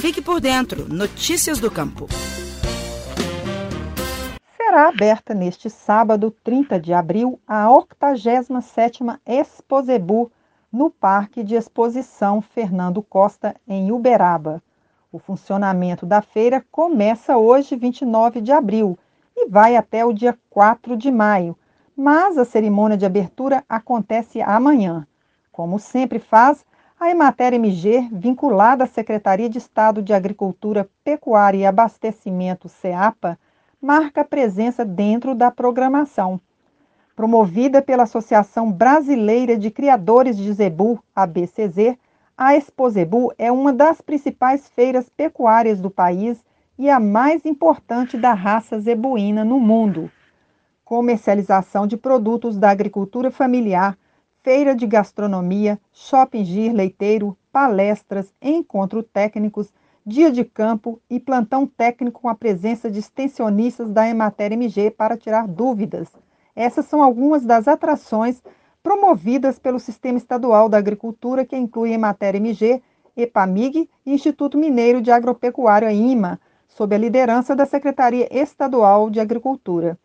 Fique por dentro. Notícias do Campo. Será aberta neste sábado, 30 de abril, a 87ª Exposebu no Parque de Exposição Fernando Costa, em Uberaba. O funcionamento da feira começa hoje, 29 de abril, e vai até o dia 4 de maio, mas a cerimônia de abertura acontece amanhã. Como sempre faz, a Emater MG, vinculada à Secretaria de Estado de Agricultura, Pecuária e Abastecimento, SEAPA, marca presença dentro da programação. Promovida pela Associação Brasileira de Criadores de Zebu, ABCZ, a Expozebu é uma das principais feiras pecuárias do país e a mais importante da raça zebuína no mundo. Comercialização de produtos da agricultura familiar, feira de gastronomia, shopping gir leiteiro, palestras, encontro técnicos, dia de campo e plantão técnico com a presença de extensionistas da Emater MG para tirar dúvidas. Essas são algumas das atrações promovidas pelo Sistema Estadual da Agricultura, que inclui Emater MG, EPAMIG e Instituto Mineiro de Agropecuária IMA, sob a liderança da Secretaria Estadual de Agricultura.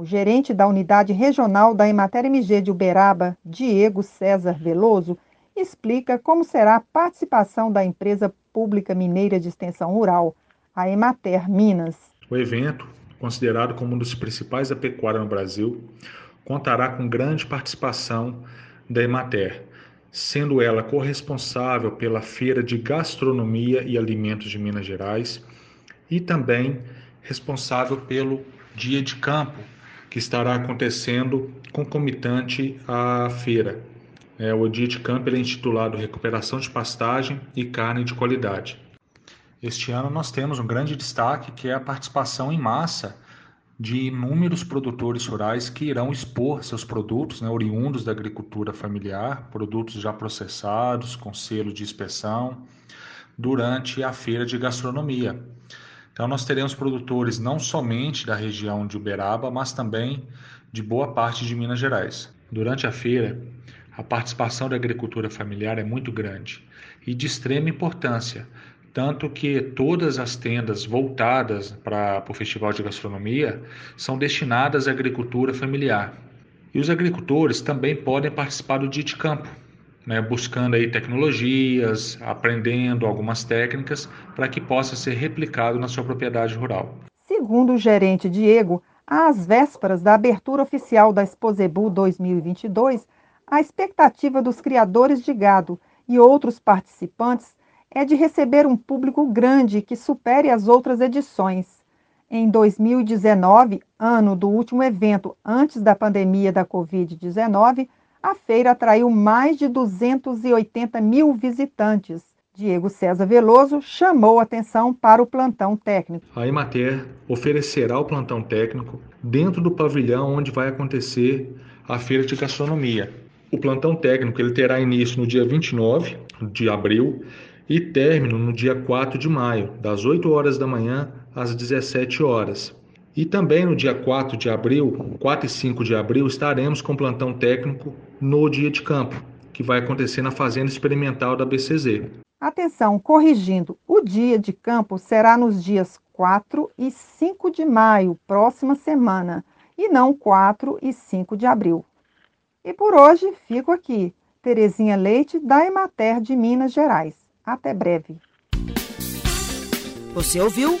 O gerente da unidade regional da Emater MG de Uberaba, Diego César Veloso, explica como será a participação da empresa pública mineira de extensão rural, a Emater Minas. O evento, considerado como um dos principais da pecuária no Brasil, contará com grande participação da Emater, sendo ela corresponsável pela Feira de Gastronomia e Alimentos de Minas Gerais e também responsável pelo Dia de Campo, que estará acontecendo concomitante à feira. É, o de Campo é intitulado Recuperação de Pastagem e Carne de Qualidade. Este ano nós temos um grande destaque que é a participação em massa de inúmeros produtores rurais que irão expor seus produtos, né, oriundos da agricultura familiar, produtos já processados, com selo de inspeção, durante a feira de gastronomia. Então, nós teremos produtores não somente da região de Uberaba, mas também de boa parte de Minas Gerais. Durante a feira, a participação da agricultura familiar é muito grande e de extrema importância, tanto que todas as tendas voltadas para o Festival de Gastronomia são destinadas à agricultura familiar. E os agricultores também podem participar do dia de campo, né, buscando aí tecnologias, aprendendo algumas técnicas para que possa ser replicado na sua propriedade rural. Segundo o gerente Diego, às vésperas da abertura oficial da Exposebu 2022, a expectativa dos criadores de gado e outros participantes é de receber um público grande que supere as outras edições. Em 2019, ano do último evento antes da pandemia da Covid-19, a feira atraiu mais de 280 mil visitantes. Diego César Veloso chamou atenção para o plantão técnico. A Emater oferecerá o plantão técnico dentro do pavilhão onde vai acontecer a feira de gastronomia. O plantão técnico ele terá início no dia 29 de abril e término no dia 4 de maio, das 8 horas da manhã às 17 horas. E também no dia 4 de abril, 4 e 5 de abril, estaremos com plantão técnico no dia de campo, que vai acontecer na Fazenda Experimental da BCZ. Atenção, corrigindo, o dia de campo será nos dias 4 e 5 de maio, próxima semana, e não 4 e 5 de abril. E por hoje fico aqui, Terezinha Leite, da Emater de Minas Gerais. Até breve. Você ouviu